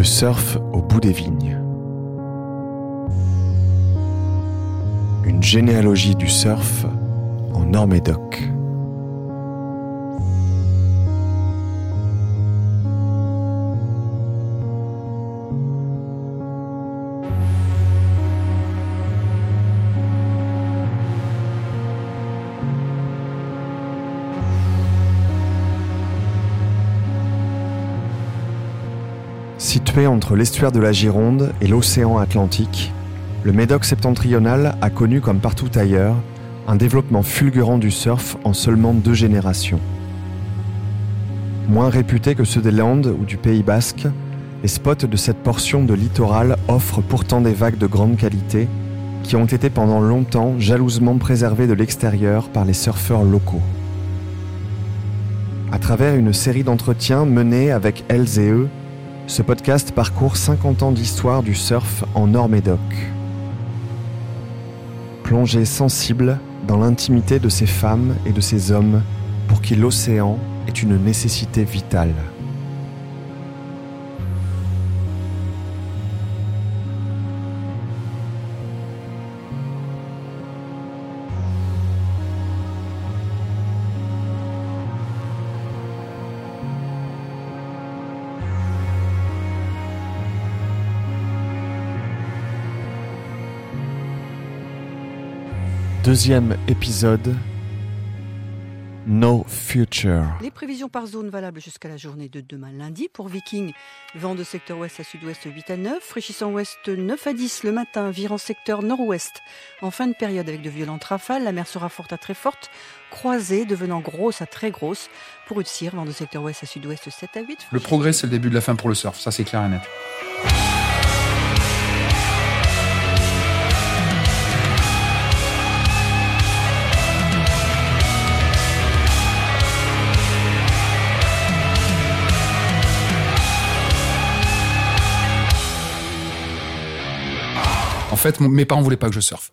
Le surf au bout des vignes. Une généalogie du surf en Nord-Médoc. Entre l'estuaire de la Gironde et l'océan Atlantique, le Médoc septentrional a connu, comme partout ailleurs, un développement fulgurant du surf en seulement deux générations. Moins réputés que ceux des Landes ou du Pays basque, les spots de cette portion de littoral offrent pourtant des vagues de grande qualité qui ont été pendant longtemps jalousement préservées de l'extérieur par les surfeurs locaux. À travers une série d'entretiens menés avec elles et eux, ce podcast parcourt 50 ans d'histoire du surf en Nord-Médoc. Plongée sensible dans l'intimité de ces femmes et de ces hommes pour qui l'océan est une nécessité vitale. Deuxième épisode No Future. Les prévisions par zone valables jusqu'à la journée de demain lundi. Pour Viking, vent de secteur ouest à sud-ouest 8 à 9, fraîchissant ouest 9 à 10 le matin, virant secteur nord-ouest. En fin de période avec de violentes rafales, la mer sera forte à très forte, croisée devenant grosse à très grosse. Pour Utsir, vent de secteur ouest à sud-ouest 7 à 8. Le progrès, c'est le début de la fin pour le surf, ça c'est clair et net. Fait, mes parents voulaient pas que je surfe.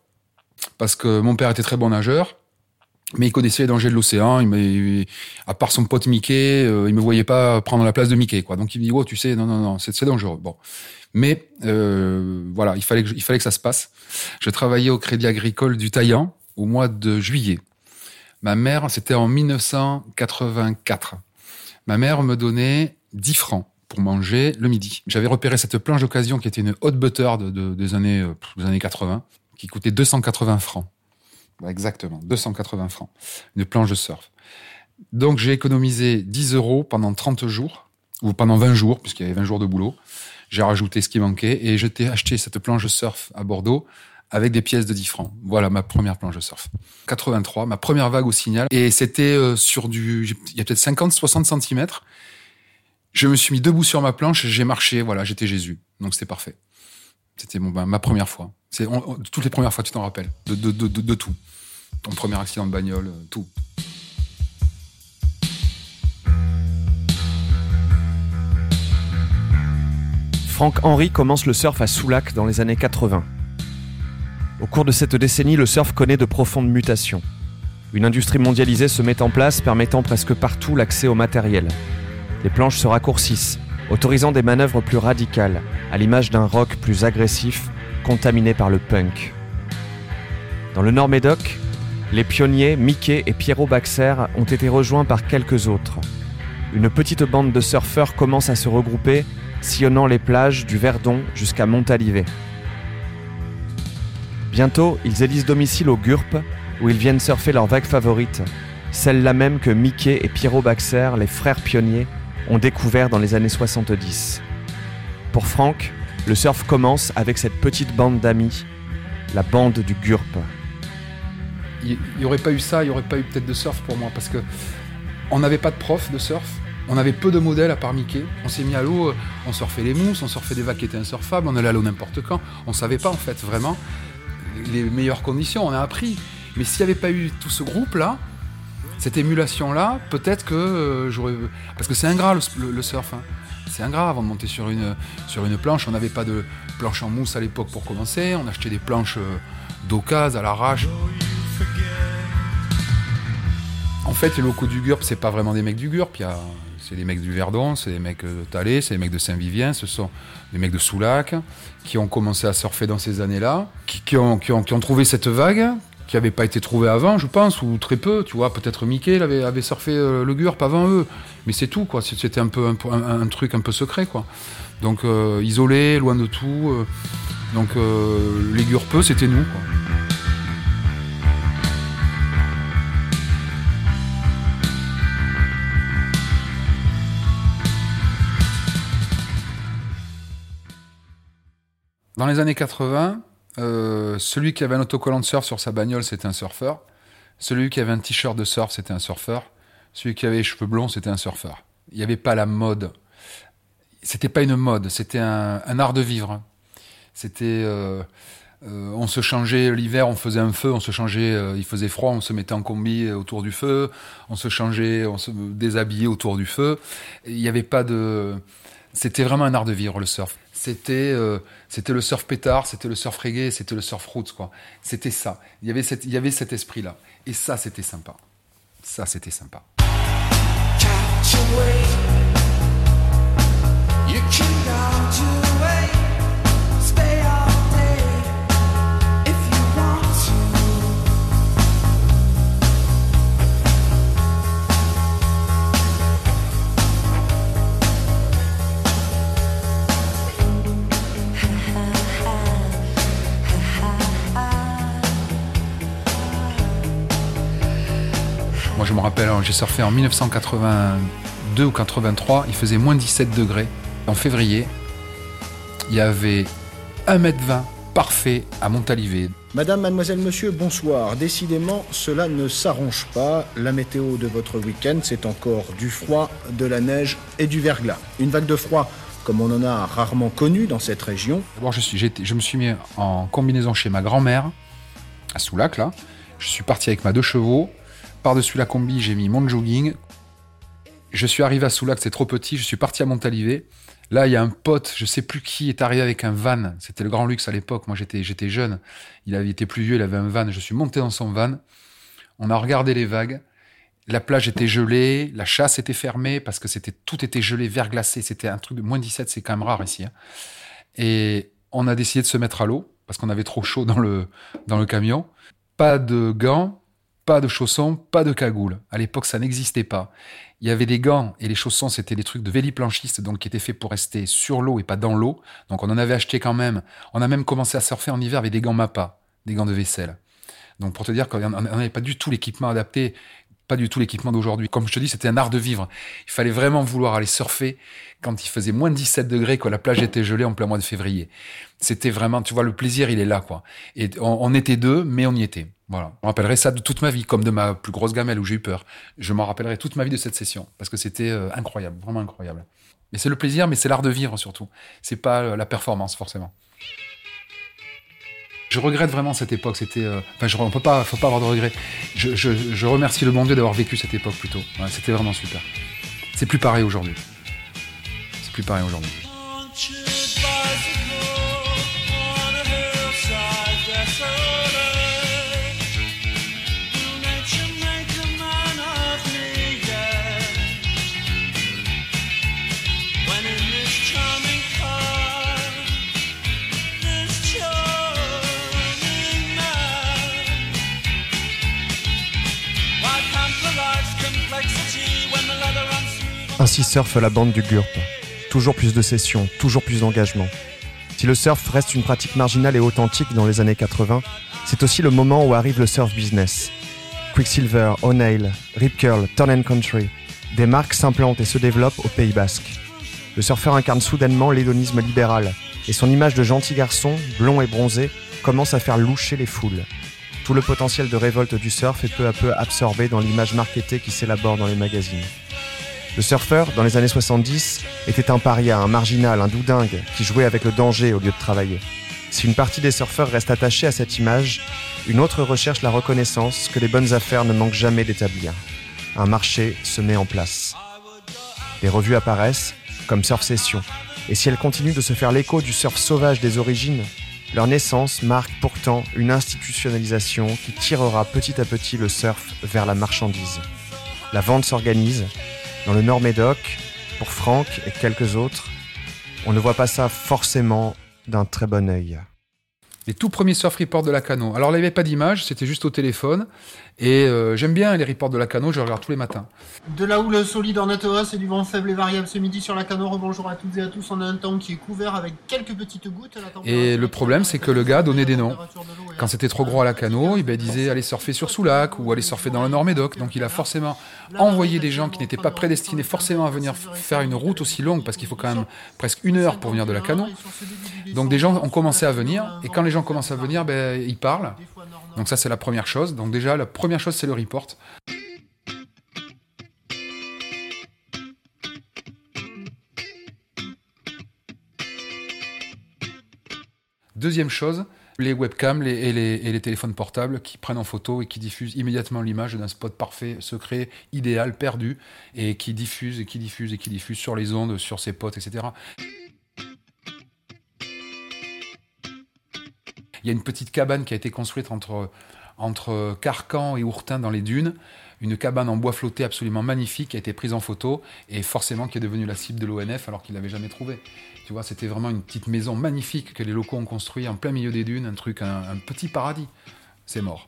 Parce que mon père était très bon nageur, mais il connaissait les dangers de l'océan. Il à part son pote Mickey, euh, il me voyait pas prendre la place de Mickey, quoi. Donc il me dit, oh, tu sais, non, non, non, c'est dangereux. Bon. Mais euh, voilà, il fallait, que, il fallait que ça se passe. Je travaillais au Crédit Agricole du Taillan au mois de juillet. Ma mère, c'était en 1984. Ma mère me donnait 10 francs pour manger le midi. J'avais repéré cette planche d'occasion qui était une hot butter de, de- des, années, euh, des années 80, qui coûtait 280 francs. Ouais, Exactement, 280 francs. Une planche de surf. Donc j'ai économisé 10 euros pendant 30 jours, ou pendant 20 jours, puisqu'il y avait 20 jours de boulot. J'ai rajouté ce qui manquait et je t'ai acheté cette planche de surf à Bordeaux avec des pièces de 10 francs. Voilà ma première planche de surf. 83, ma première vague au signal. Et c'était euh, sur du... Il y a peut-être 50-60 centimètres. Je me suis mis debout sur ma planche, j'ai marché, voilà, j'étais Jésus. Donc c'était parfait. C'était ben, ma première fois. C'est toutes les premières fois, tu t'en rappelles, de, de, de, de, de tout. Ton premier accident de bagnole, euh, tout. Franck Henry commence le surf à Soulac dans les années 80. Au cours de cette décennie, le surf connaît de profondes mutations. Une industrie mondialisée se met en place permettant presque partout l'accès au matériel. Les planches se raccourcissent, autorisant des manœuvres plus radicales, à l'image d'un rock plus agressif, contaminé par le punk. Dans le Nord-Médoc, les pionniers Mickey et Pierrot Baxer ont été rejoints par quelques autres. Une petite bande de surfeurs commence à se regrouper sillonnant les plages du Verdon jusqu'à Montalivet. Bientôt, ils élisent domicile au GURP, où ils viennent surfer leur vague favorite, celle-là même que Mickey et Pierrot Baxer, les frères pionniers, ont découvert dans les années 70. Pour Franck, le surf commence avec cette petite bande d'amis, la bande du GURP. Il n'y aurait pas eu ça, il n'y aurait pas eu peut-être de surf pour moi, parce que on n'avait pas de prof de surf, on avait peu de modèles à part Mickey. On s'est mis à l'eau, on surfait les mousses, on surfait des vagues qui étaient insurfables, on allait à l'eau n'importe quand. On savait pas en fait vraiment les meilleures conditions, on a appris. Mais s'il n'y avait pas eu tout ce groupe-là, cette émulation-là, peut-être que euh, j'aurais... Parce que c'est ingrat le, surf. hein. C'est ingrat avant de monter sur une, planche. On n'avait pas de planche en mousse à l'époque pour commencer. On achetait des planches euh, à l'arrache. En fait, les locaux du GURP, c'est pas vraiment des mecs du GURP. C'est les mecs du Verdon, c'est les mecs de Talais, c'est les mecs de Saint-Vivien, ce sont les mecs de Soulac qui ont commencé à surfer dans ces années-là, qui, qui, ont, trouvé cette vague qui n'avait pas été trouvée avant, je pense, ou très peu. Tu vois, peut-être Mickey avait, avait surfé euh, le GURP avant eux, mais c'est tout, quoi. C'était un peu un, truc un peu secret, quoi. Donc euh, isolé, loin de tout. Euh, donc les GURPeux, c'était nous, quoi. Dans les années 80, euh, celui qui avait un autocollant de surf sur sa bagnole, c'était un surfeur. Celui qui avait un t-shirt de surf, c'était un surfeur. Celui qui avait les cheveux blonds, c'était un surfeur. Il n'y avait pas la mode. C'était pas une mode, c'était un, art de vivre. C'était, euh, euh, on se changeait l'hiver, on faisait un feu, on se changeait, il faisait froid, on se mettait en combi autour du feu, on se changeait, on se déshabillait autour du feu. Il n'y avait pas de, c'était vraiment un art de vivre le surf c'était euh, c'était le surf pétard, c'était le surf reggae, c'était le surf roots quoi. C'était ça. Il y avait cet esprit là. Et ça c'était sympa. Ça c'était sympa. Me rappelle, hein, j'ai surfé en 1982 ou 83, il faisait moins 17 degrés. En février, il y avait 1m20 parfait à Montalivet. Madame, mademoiselle, monsieur, bonsoir. Décidément, cela ne s'arrange pas. La météo de votre week-end, c'est encore du froid, de la neige et du verglas. Une vague de froid comme on en a rarement connu dans cette région. D'abord, je, je me suis mis en combinaison chez ma grand-mère, à Soulac, là. Je suis parti avec ma deux chevaux. Par-dessus la combi, j'ai mis mon jogging. Je suis arrivé à Soulac, c'est trop petit. Je suis parti à Montalivet. Là, il y a un pote, je sais plus qui, est arrivé avec un van. C'était le grand luxe à l'époque. Moi, j'étais, jeune. Il avait été plus vieux, il avait un van. Je suis monté dans son van. On a regardé les vagues. La plage était gelée, la chasse était fermée parce que c'était tout était gelé, verglacé. C'était un truc de moins 17, c'est quand même rare ici. Hein. Et on a décidé de se mettre à l'eau parce qu'on avait trop chaud dans le, dans le camion. Pas de gants, pas de chaussons, pas de cagoule. À l'époque, ça n'existait pas. Il y avait des gants et les chaussons, c'était des trucs de véliplanchistes, donc qui étaient faits pour rester sur l'eau et pas dans l'eau. Donc on en avait acheté quand même. On a même commencé à surfer en hiver avec des gants Mappa, des gants de vaisselle. Donc pour te dire qu'on n'avait pas du tout l'équipement adapté, pas du tout l'équipement d'aujourd'hui. Comme je te dis, c'était un art de vivre. Il fallait vraiment vouloir aller surfer quand il faisait moins de 17 degrés, quand la plage était gelée en plein mois de février. C'était vraiment, tu vois, le plaisir, il est là, quoi. Et on était deux, mais on y était. Voilà. Je me rappellerai ça de toute ma vie, comme de ma plus grosse gamelle où j'ai eu peur. Je m'en rappellerai toute ma vie de cette session, parce que c'était euh, incroyable, vraiment incroyable. Mais c'est le plaisir, mais c'est l'art de vivre surtout. C'est pas euh, la performance, forcément. Je regrette vraiment cette époque. C'était, euh, on peut pas, faut pas avoir de regrets. Je, remercie le bon Dieu d'avoir vécu cette époque plutôt. c'était vraiment super. C'est plus pareil aujourd'hui. C'est plus pareil aujourd'hui. Ainsi surfe la bande du GURP. Toujours plus de sessions, toujours plus d'engagement. Si le surf reste une pratique marginale et authentique dans les années 80, c'est aussi le moment où arrive le surf business. Quicksilver, O'Neill, Rip Curl, Turn Country, des marques s'implantent et se développent au Pays Basque. Le surfeur incarne soudainement l'hédonisme libéral, et son image de gentil garçon, blond et bronzé, commence à faire loucher les foules. Tout le potentiel de révolte du surf est peu à peu absorbé dans l'image marketée qui s'élabore dans les magazines. Le surfeur, dans les années 70, était un paria, un marginal, un doudingue qui jouait avec le danger au lieu de travailler. Si une partie des surfeurs reste attachée à cette image, une autre recherche la reconnaissance que les bonnes affaires ne manquent jamais d'établir. Un marché se met en place. Des revues apparaissent, comme Surf Session, et si elles continuent de se faire l'écho du surf sauvage des origines, leur naissance marque pourtant une institutionnalisation qui tirera petit à petit le surf vers la marchandise. La vente s'organise, dans le Nord-Médoc, pour Franck et quelques autres, on ne voit pas ça forcément d'un très bon œil les tout premiers surf reports de la Cano. Alors il n'y avait pas d'image, c'était juste au téléphone. Et euh, j'aime bien les reports de la Cano, je regarde tous les matins. De la houle solide en Atoa, c'est du vent faible et variable ce midi sur la Cano. Rebonjour à toutes et à tous. On a un temps qui est couvert avec quelques petites gouttes. et le problème, c'est que le gars donnait des noms. Quand c'était trop gros à la Cano, il disait aller surfer sur Soulac ou aller surfer dans le Nord-Médoc. Donc il a forcément envoyé des gens qui n'étaient pas prédestinés forcément à venir faire une route aussi longue, parce qu'il faut quand même presque une heure pour venir de la Cano. Donc des gens ont commencé à venir, et quand les gens commencent à venir, ben, ils parlent. Donc ça, c'est la première chose. Donc déjà, la première chose, c'est le report. Deuxième chose, les webcams et, les, téléphones portables qui prennent en photo et qui diffusent immédiatement l'image d'un spot parfait, secret, idéal, perdu, et qui diffusent et qui diffusent et qui diffusent sur les ondes, sur ses potes, etc. Il y a une petite cabane qui a été construite entre, entre Carcan et Ourtin dans les dunes. Une cabane en bois flotté absolument magnifique qui a été prise en photo et forcément qui est devenue la cible de l'ONF alors qu'il l'avait jamais trouvée. Tu vois, c'était vraiment une petite maison magnifique que les locaux ont construit en plein milieu des dunes, un truc, un petit paradis. C'est mort.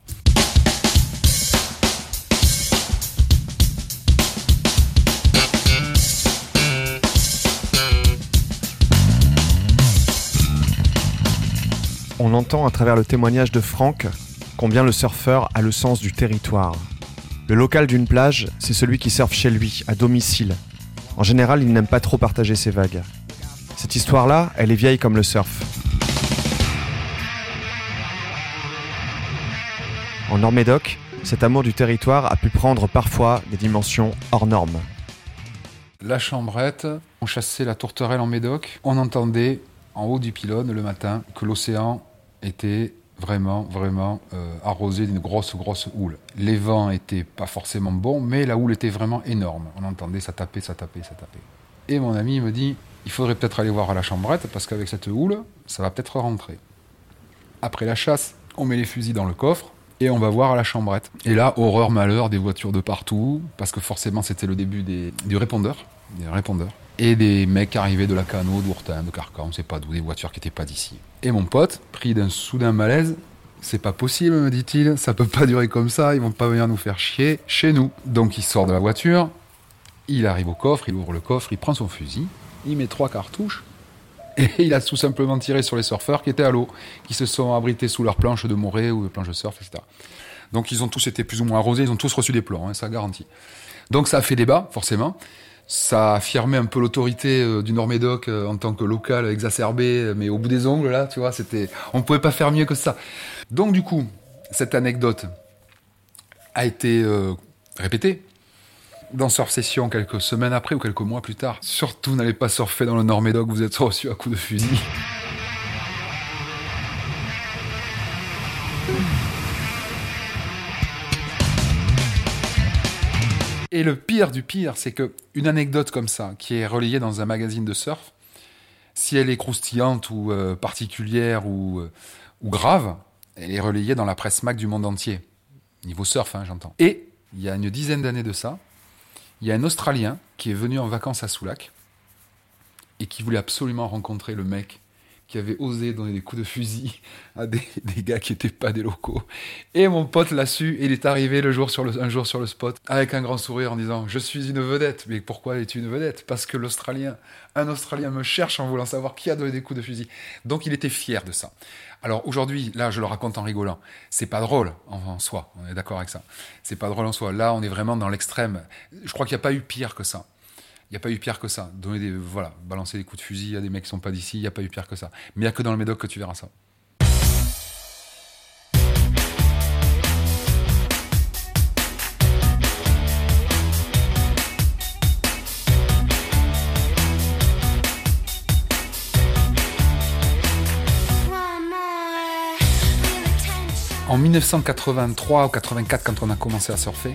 On entend à travers le témoignage de Franck combien le surfeur a le sens du territoire. Le local d'une plage, c'est celui qui surfe chez lui, à domicile. En général, il n'aime pas trop partager ses vagues. Cette histoire-là, elle est vieille comme le surf. En Nord-Médoc, cet amour du territoire a pu prendre parfois des dimensions hors normes. La chambrette, on chassait la tourterelle en Médoc, on entendait en haut du pylône le matin que l'océan était vraiment, vraiment euh, arrosé d'une grosse, grosse houle. Les vents étaient pas forcément bons, mais la houle était vraiment énorme. On entendait ça taper, ça taper, ça taper. Et mon ami me dit, il faudrait peut-être aller voir à la chambrette, parce qu'avec cette houle, ça va peut-être rentrer. Après la chasse, on met les fusils dans le coffre, et on va voir à la chambrette. Et là, horreur, malheur, des voitures de partout, parce que forcément c'était le début du répondeur, des répondeurs et des mecs arrivaient de la Cano, d'Ourtin, de Carcan, on sait pas d'où, des voitures qui n'étaient pas d'ici. Et mon pote, pris d'un soudain malaise, c'est pas possible, me dit-il, ça peut pas durer comme ça, ils vont pas venir nous faire chier chez nous. Donc il sort de la voiture, il arrive au coffre, il ouvre le coffre, il prend son fusil, il met trois cartouches, et il a tout simplement tiré sur les surfeurs qui étaient à l'eau, qui se sont abrités sous leurs planches de morée ou de planches de surf, etc. Donc ils ont tous été plus ou moins arrosés, ils ont tous reçu des plans, hein, ça garantit. Donc ça a fait débat, forcément ça affirmait un peu l'autorité euh, du Nord-Médoc euh, en tant que local exacerbé, mais au bout des ongles, là, tu vois, c'était, on pouvait pas faire mieux que ça. Donc, du coup, cette anecdote a été euh, répétée dans Surf Session quelques semaines après ou quelques mois plus tard. Surtout, n'allez pas surfer dans le Nord-Médoc, vous êtes reçu à coups de fusil. Et le pire du pire, c'est que une anecdote comme ça, qui est relayée dans un magazine de surf, si elle est croustillante ou euh, particulière ou, euh, ou, grave, elle est relayée dans la presse Mac du monde entier. Niveau surf, hein, j'entends. Et il y a une dizaine d'années de ça, il y a un Australien qui est venu en vacances à Soulac et qui voulait absolument rencontrer le mec qui avait osé donner des coups de fusil à des, gars qui n'étaient pas des locaux. Et mon pote l'a su, il est arrivé le jour sur un jour sur le spot avec un grand sourire en disant Je suis une vedette. Mais pourquoi es-tu une vedette? Parce que l'Australien, un Australien me cherche en voulant savoir qui a donné des coups de fusil. Donc il était fier de ça. Alors aujourd'hui, là, je le raconte en rigolant. C'est pas drôle en, soi, on est d'accord avec ça. C'est pas drôle en soi. Là, on est vraiment dans l'extrême. Je crois qu'il n'y a pas eu pire que ça. Il n'y a pas eu pire que ça. Donner des, voilà, balancer des coups de fusil à des mecs qui sont pas d'ici, il n'y a pas eu pire que ça. Mais il n'y a que dans le Médoc que tu verras ça. En 1983 ou 84, quand on a commencé à surfer,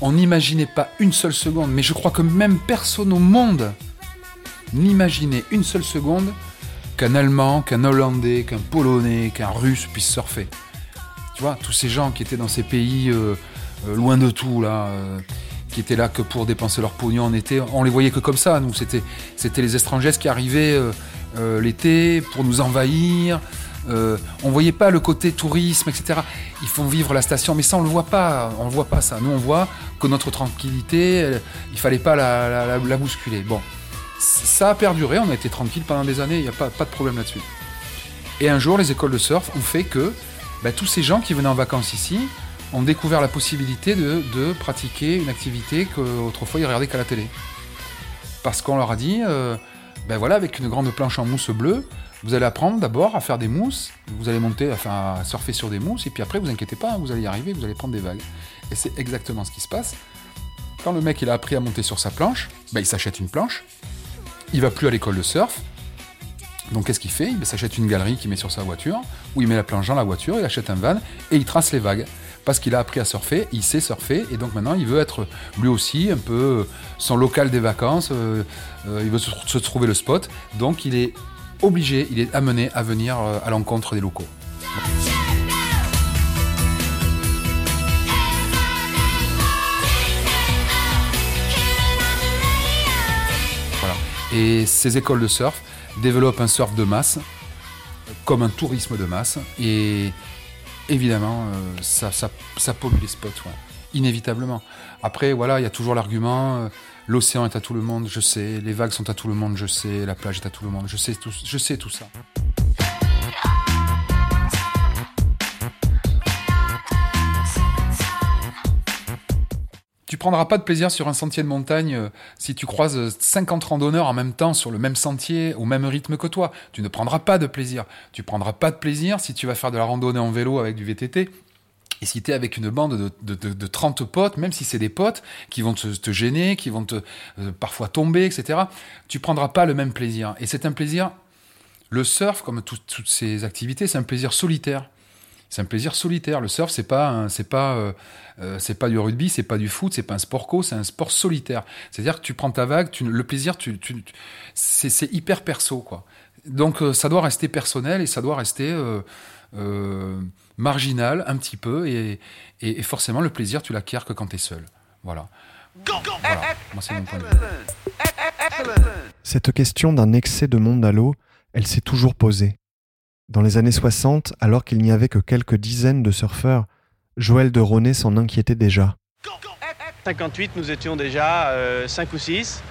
on n'imaginait pas une seule seconde, mais je crois que même personne au monde n'imaginait une seule seconde qu'un Allemand, qu'un Hollandais, qu'un Polonais, qu'un Russe puisse surfer. Tu vois, tous ces gens qui étaient dans ces pays euh, euh, loin de tout, là, euh, qui étaient là que pour dépenser leur pognon en été. On les voyait que comme ça. Nous, c'était, les étrangers qui arrivaient l'été pour nous envahir. Euh, on voyait pas le côté tourisme, etc. Ils font vivre la station, mais ça on le voit pas. On le voit pas ça. Nous, on voit que notre tranquillité, il fallait pas la, bousculer. Bon, ça a perduré. On a été tranquille pendant des années. Il n'y a pas, de problème là-dessus. Et un jour, les écoles de surf ont fait que ben, tous ces gens qui venaient en vacances ici, ont découvert la possibilité de, pratiquer une activité qu'autrefois ils regardaient qu'à la télé. Parce qu'on leur a dit, euh, ben voilà, avec une grande planche en mousse bleue, vous allez apprendre d'abord à faire des mousses, vous allez monter, enfin à surfer sur des mousses, et puis après, vous inquiétez pas, vous allez y arriver, vous allez prendre des vagues. Et c'est exactement ce qui se passe. Quand le mec il a appris à monter sur sa planche, ben, il s'achète une planche, il va plus à l'école de surf, donc qu'est-ce qu'il fait? Il s'achète une galerie qu'il met sur sa voiture, où il met la planche dans la voiture, il achète un van et il trace les vagues. Parce qu'il a appris à surfer, il sait surfer, et donc maintenant il veut être lui aussi un peu son local des vacances, euh, euh, il veut se, trouver le spot, donc il est obligé, il est amené à venir euh, à l'encontre des locaux. Voilà. Et ces écoles de surf développent un surf de masse, comme un tourisme de masse, et évidemment, euh, ça, ça, pollue les spots, inévitablement. Après, voilà, il y a toujours l'argument, euh, l'océan est à tout le monde, je sais, les vagues sont à tout le monde, je sais, la plage est à tout le monde, je sais tout, je sais tout ça. Tu prendras pas de plaisir sur un sentier de montagne euh, si tu croises 50 randonneurs en même temps sur le même sentier, au même rythme que toi. Tu ne prendras pas de plaisir. Tu prendras pas de plaisir si tu vas faire de la randonnée en vélo avec du VTT. Et si tu es avec une bande de, de, de, 30 potes, même si c'est des potes qui vont te, gêner, qui vont te euh, parfois tomber, etc., tu prendras pas le même plaisir. Et c'est un plaisir, le surf, comme toutes ces activités, c'est un plaisir solitaire c'est un plaisir solitaire. Le surf, c'est pas, c'est pas, euh, euh, c'est pas du rugby, c'est pas du foot, c'est pas un sport co, c'est un sport solitaire. C'est-à-dire que tu prends ta vague, le plaisir, c'est, hyper perso, quoi. Donc ça doit rester personnel et ça doit rester marginal un petit peu et, et, forcément le plaisir, tu l'acquiers que quand tu es seul. Voilà. voilà. Moi, c'est mon point de vue. Cette question d'un excès de monde à l'eau, elle s'est toujours posée. Dans les années 60, alors qu'il n'y avait que quelques dizaines de surfeurs, Joël de Ronet s'en inquiétait déjà. En 58, nous étions déjà 5 euh, ou 6,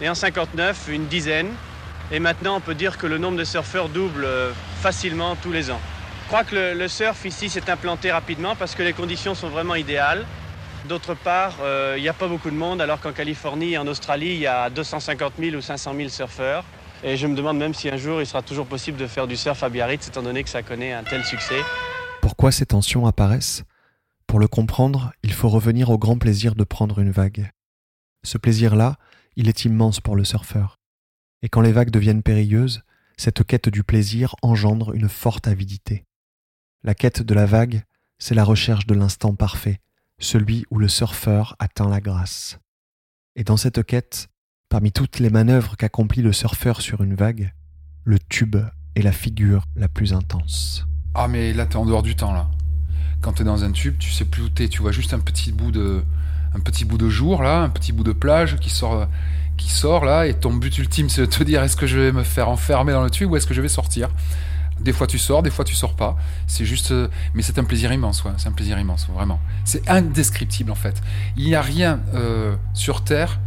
et en 59, une dizaine. Et maintenant, on peut dire que le nombre de surfeurs double euh, facilement tous les ans. Je crois que le, surf ici s'est implanté rapidement parce que les conditions sont vraiment idéales. D'autre part, euh, il n'y a pas beaucoup de monde, alors qu'en Californie et en Australie, il y a 250 000 ou 500 000 surfeurs. Et je me demande même si un jour il sera toujours possible de faire du surf à Biarritz, étant donné que ça connaît un tel succès. Pourquoi ces tensions apparaissent? Pour le comprendre, il faut revenir au grand plaisir de prendre une vague. Ce plaisir-là, il est immense pour le surfeur. Et quand les vagues deviennent périlleuses, cette quête du plaisir engendre une forte avidité. La quête de la vague, c'est la recherche de l'instant parfait, celui où le surfeur atteint la grâce. Et dans cette quête, Parmi toutes les manœuvres qu'accomplit le surfeur sur une vague, le tube est la figure la plus intense. Ah mais là t'es en dehors du temps là. Quand t'es dans un tube, tu sais plus où t'es, tu vois juste un petit bout de un petit bout de jour là, un petit bout de plage qui sort qui sort là et ton but ultime c'est de te dire est-ce que je vais me faire enfermer dans le tube ou est-ce que je vais sortir? Des fois tu sors, des fois tu sors pas. C'est juste, mais c'est un plaisir immense, ouais. C'est un plaisir immense, vraiment. C'est indescriptible en fait. Il n'y a rien euh, sur Terre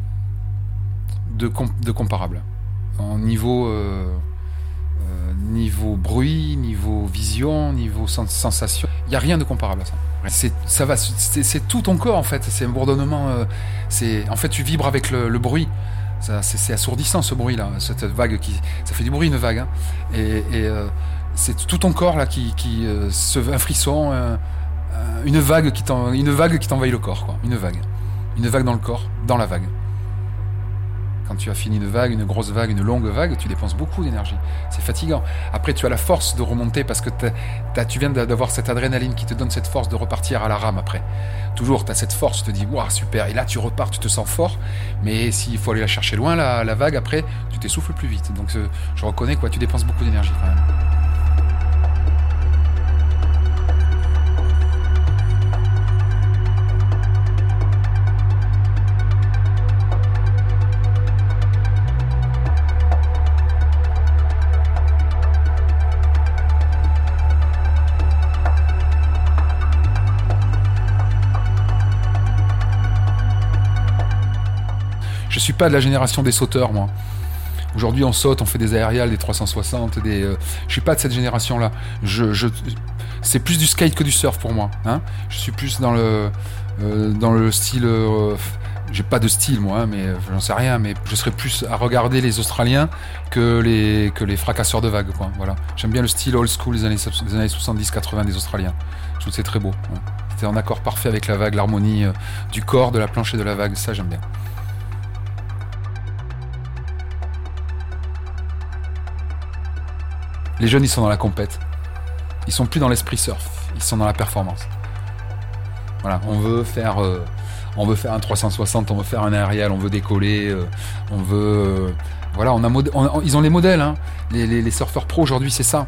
de, de comparables. En niveau, euh, euh, niveau bruit, niveau vision, niveau sensation, il n'y a rien de comparable à ça. C'est, ça va, c'est, tout ton corps en fait. C'est un bourdonnement. Euh, c'est, en fait, tu vibres avec le, bruit. c'est, assourdissant ce bruit là, cette vague qui, ça fait du bruit une vague. Hein. Et, c'est tout ton corps là qui, qui se, un frisson, une vague qui une vague qui t'envahit le corps, quoi. Une vague, une vague dans le corps, dans la vague. Quand tu as fini une vague, une grosse vague, une longue vague, tu dépenses beaucoup d'énergie. C'est fatigant. Après, tu as la force de remonter parce que tu viens d'avoir cette adrénaline qui te donne cette force de repartir à la rame après. Toujours, tu as cette force, tu te dis, waouh, super. Et là, tu repars, tu te sens fort. Mais s'il faut aller la chercher loin, la, la vague, après, tu t'essouffles plus vite. Donc, je reconnais, quoi, tu dépenses beaucoup d'énergie quand même. Pas de la génération des sauteurs, moi. Aujourd'hui, on saute, on fait des aériales, des 360, des. Euh, je suis pas de cette génération-là. Je, c'est plus du skate que du surf pour moi. Hein. Je suis plus dans le euh, dans le style. Euh, j'ai pas de style moi, hein, mais j'en sais rien. Mais je serais plus à regarder les Australiens que les que les fracasseurs de vagues. Quoi. Voilà. J'aime bien le style old school des années, des années 70-80 des Australiens. Je trouve c'est très beau. Hein. C'était en accord parfait avec la vague, l'harmonie du corps, de la planche et de la vague. Ça, j'aime bien. Les jeunes, ils sont dans la compète. Ils sont plus dans l'esprit surf. Ils sont dans la performance. Voilà, on veut faire, euh, un 360, on veut faire un aérial, on veut décoller, euh, on veut, euh, voilà, ils ont les modèles. Hein. Les, surfeurs pro aujourd'hui, c'est ça.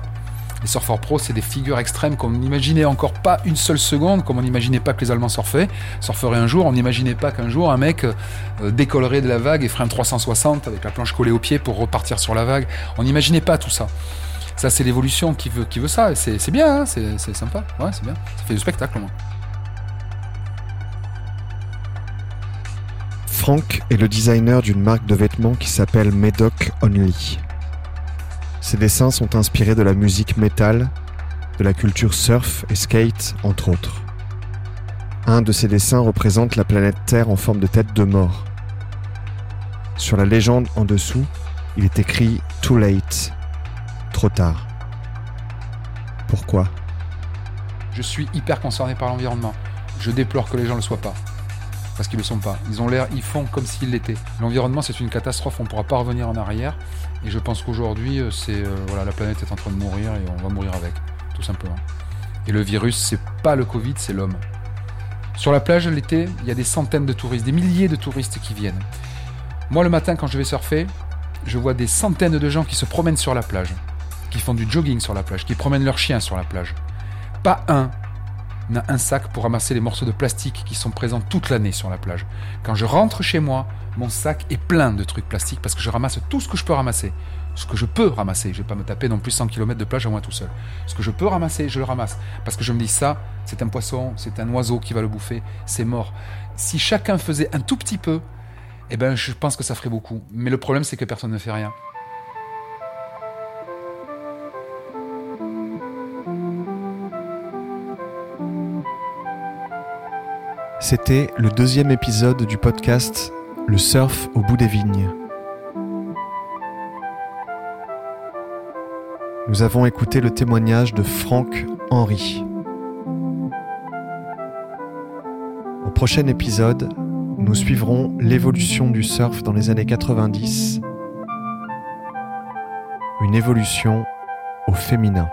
Les surfeurs pro, c'est des figures extrêmes qu'on n'imaginait encore pas une seule seconde, comme on n'imaginait pas que les Allemands surfaient, surferaient un jour. On n'imaginait pas qu'un jour un mec décollerait de la vague et ferait un 360 avec la planche collée au pied pour repartir sur la vague. On n'imaginait pas tout ça ça c'est l'évolution qui veut, qui veut ça. C'est bien, hein, c'est sympa. C'est bien. Ça fait du spectacle au moins. Frank est le designer d'une marque de vêtements qui s'appelle Medoc Only. Ses dessins sont inspirés de la musique metal, de la culture surf et skate, entre autres. Un de ses dessins représente la planète Terre en forme de tête de mort. Sur la légende en dessous, il est écrit Too Late, trop tard. Pourquoi? Je suis hyper concerné par l'environnement. Je déplore que les gens ne le soient pas. Parce qu'ils ne le sont pas. Ils ont l'air, ils font comme s'ils l'étaient. L'environnement, c'est une catastrophe, on ne pourra pas revenir en arrière. Et je pense qu'aujourd'hui, euh, euh, la planète est en train de mourir et on va mourir avec, tout simplement. Et le virus, c'est pas le Covid, c'est l'homme. Sur la plage l'été, il y a des centaines de touristes, des milliers de touristes qui viennent. Moi, le matin, quand je vais surfer, je vois des centaines de gens qui se promènent sur la plage qui font du jogging sur la plage, qui promènent leurs chiens sur la plage. Pas un n'a un sac pour ramasser les morceaux de plastique qui sont présents toute l'année sur la plage. Quand je rentre chez moi, mon sac est plein de trucs plastiques parce que je ramasse tout ce que je peux ramasser. Ce que je peux ramasser, je vais pas me taper non plus 100 km de plage à moi tout seul. Ce que je peux ramasser, je le ramasse. Parce que je me dis ça, c'est un poisson, c'est un oiseau qui va le bouffer, c'est mort. Si chacun faisait un tout petit peu, eh ben je pense que ça ferait beaucoup. Mais le problème c'est que personne ne fait rien. C'était le deuxième épisode du podcast Le surf au bout des vignes. Nous avons écouté le témoignage de Franck Henry. Au prochain épisode, nous suivrons l'évolution du surf dans les années 90, une évolution au féminin.